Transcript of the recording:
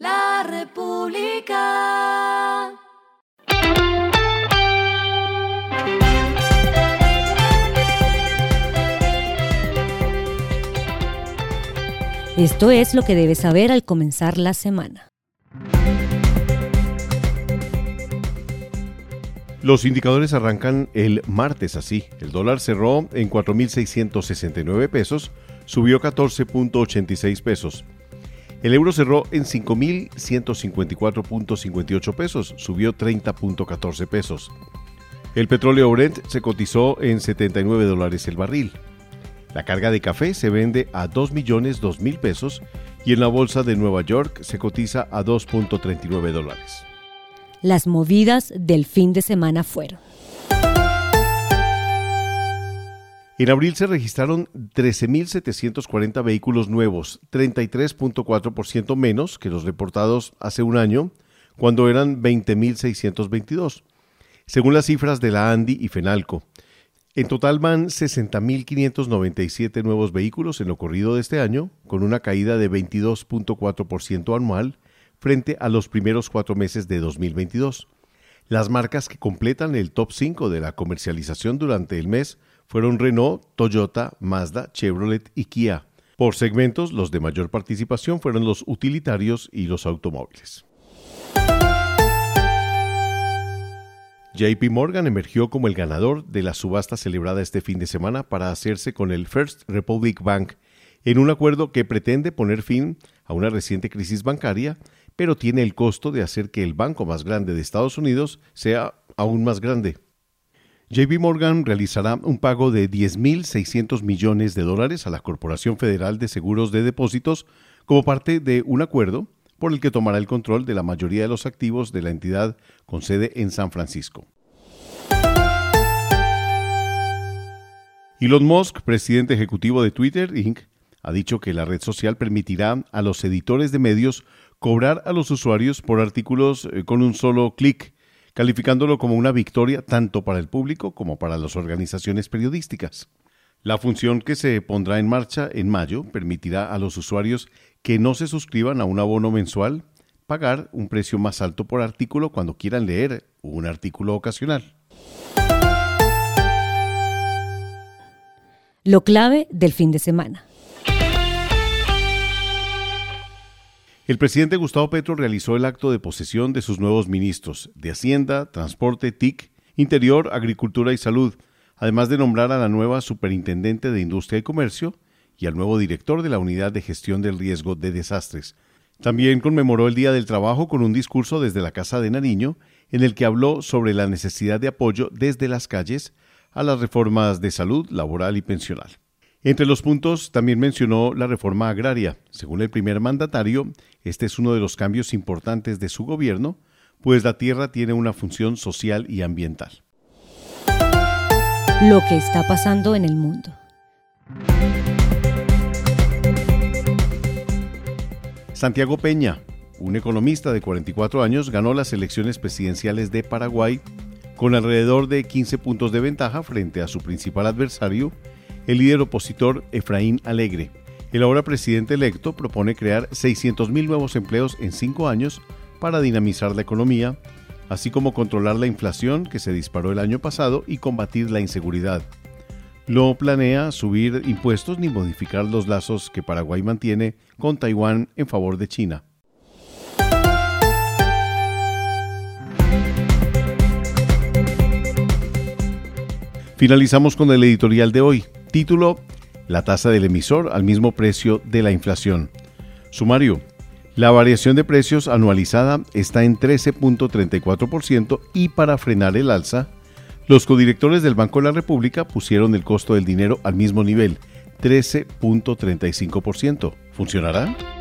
La República. Esto es lo que debes saber al comenzar la semana. Los indicadores arrancan el martes así. El dólar cerró en 4.669 pesos, subió 14.86 pesos. El euro cerró en 5.154.58 pesos, subió 30.14 pesos. El petróleo Brent se cotizó en 79 dólares el barril. La carga de café se vende a 2 millones mil pesos y en la bolsa de Nueva York se cotiza a 2.39 dólares. Las movidas del fin de semana fueron. En abril se registraron 13.740 vehículos nuevos, 33.4% menos que los reportados hace un año, cuando eran 20.622, según las cifras de la ANDI y FENALCO. En total van 60.597 nuevos vehículos en lo corrido de este año, con una caída de 22.4% anual frente a los primeros cuatro meses de 2022. Las marcas que completan el top 5 de la comercialización durante el mes fueron Renault, Toyota, Mazda, Chevrolet y Kia. Por segmentos, los de mayor participación fueron los utilitarios y los automóviles. JP Morgan emergió como el ganador de la subasta celebrada este fin de semana para hacerse con el First Republic Bank en un acuerdo que pretende poner fin a una reciente crisis bancaria, pero tiene el costo de hacer que el banco más grande de Estados Unidos sea aún más grande. JP Morgan realizará un pago de 10.600 millones de dólares a la Corporación Federal de Seguros de Depósitos como parte de un acuerdo por el que tomará el control de la mayoría de los activos de la entidad con sede en San Francisco. Elon Musk, presidente ejecutivo de Twitter Inc., ha dicho que la red social permitirá a los editores de medios cobrar a los usuarios por artículos eh, con un solo clic, calificándolo como una victoria tanto para el público como para las organizaciones periodísticas. La función que se pondrá en marcha en mayo permitirá a los usuarios que no se suscriban a un abono mensual pagar un precio más alto por artículo cuando quieran leer un artículo ocasional. Lo clave del fin de semana. El presidente Gustavo Petro realizó el acto de posesión de sus nuevos ministros de Hacienda, Transporte, TIC, Interior, Agricultura y Salud, además de nombrar a la nueva superintendente de Industria y Comercio y al nuevo director de la Unidad de Gestión del Riesgo de Desastres. También conmemoró el Día del Trabajo con un discurso desde la Casa de Nariño, en el que habló sobre la necesidad de apoyo desde las calles a las reformas de salud, laboral y pensional. Entre los puntos también mencionó la reforma agraria. Según el primer mandatario, este es uno de los cambios importantes de su gobierno, pues la tierra tiene una función social y ambiental. Lo que está pasando en el mundo. Santiago Peña, un economista de 44 años, ganó las elecciones presidenciales de Paraguay con alrededor de 15 puntos de ventaja frente a su principal adversario, el líder opositor Efraín Alegre. El ahora presidente electo propone crear 600.000 nuevos empleos en cinco años para dinamizar la economía, así como controlar la inflación que se disparó el año pasado y combatir la inseguridad. No planea subir impuestos ni modificar los lazos que Paraguay mantiene con Taiwán en favor de China. Finalizamos con el editorial de hoy. Título, La tasa del emisor al mismo precio de la inflación. Sumario, la variación de precios anualizada está en 13.34% y para frenar el alza, los codirectores del Banco de la República pusieron el costo del dinero al mismo nivel, 13.35%. ¿Funcionará?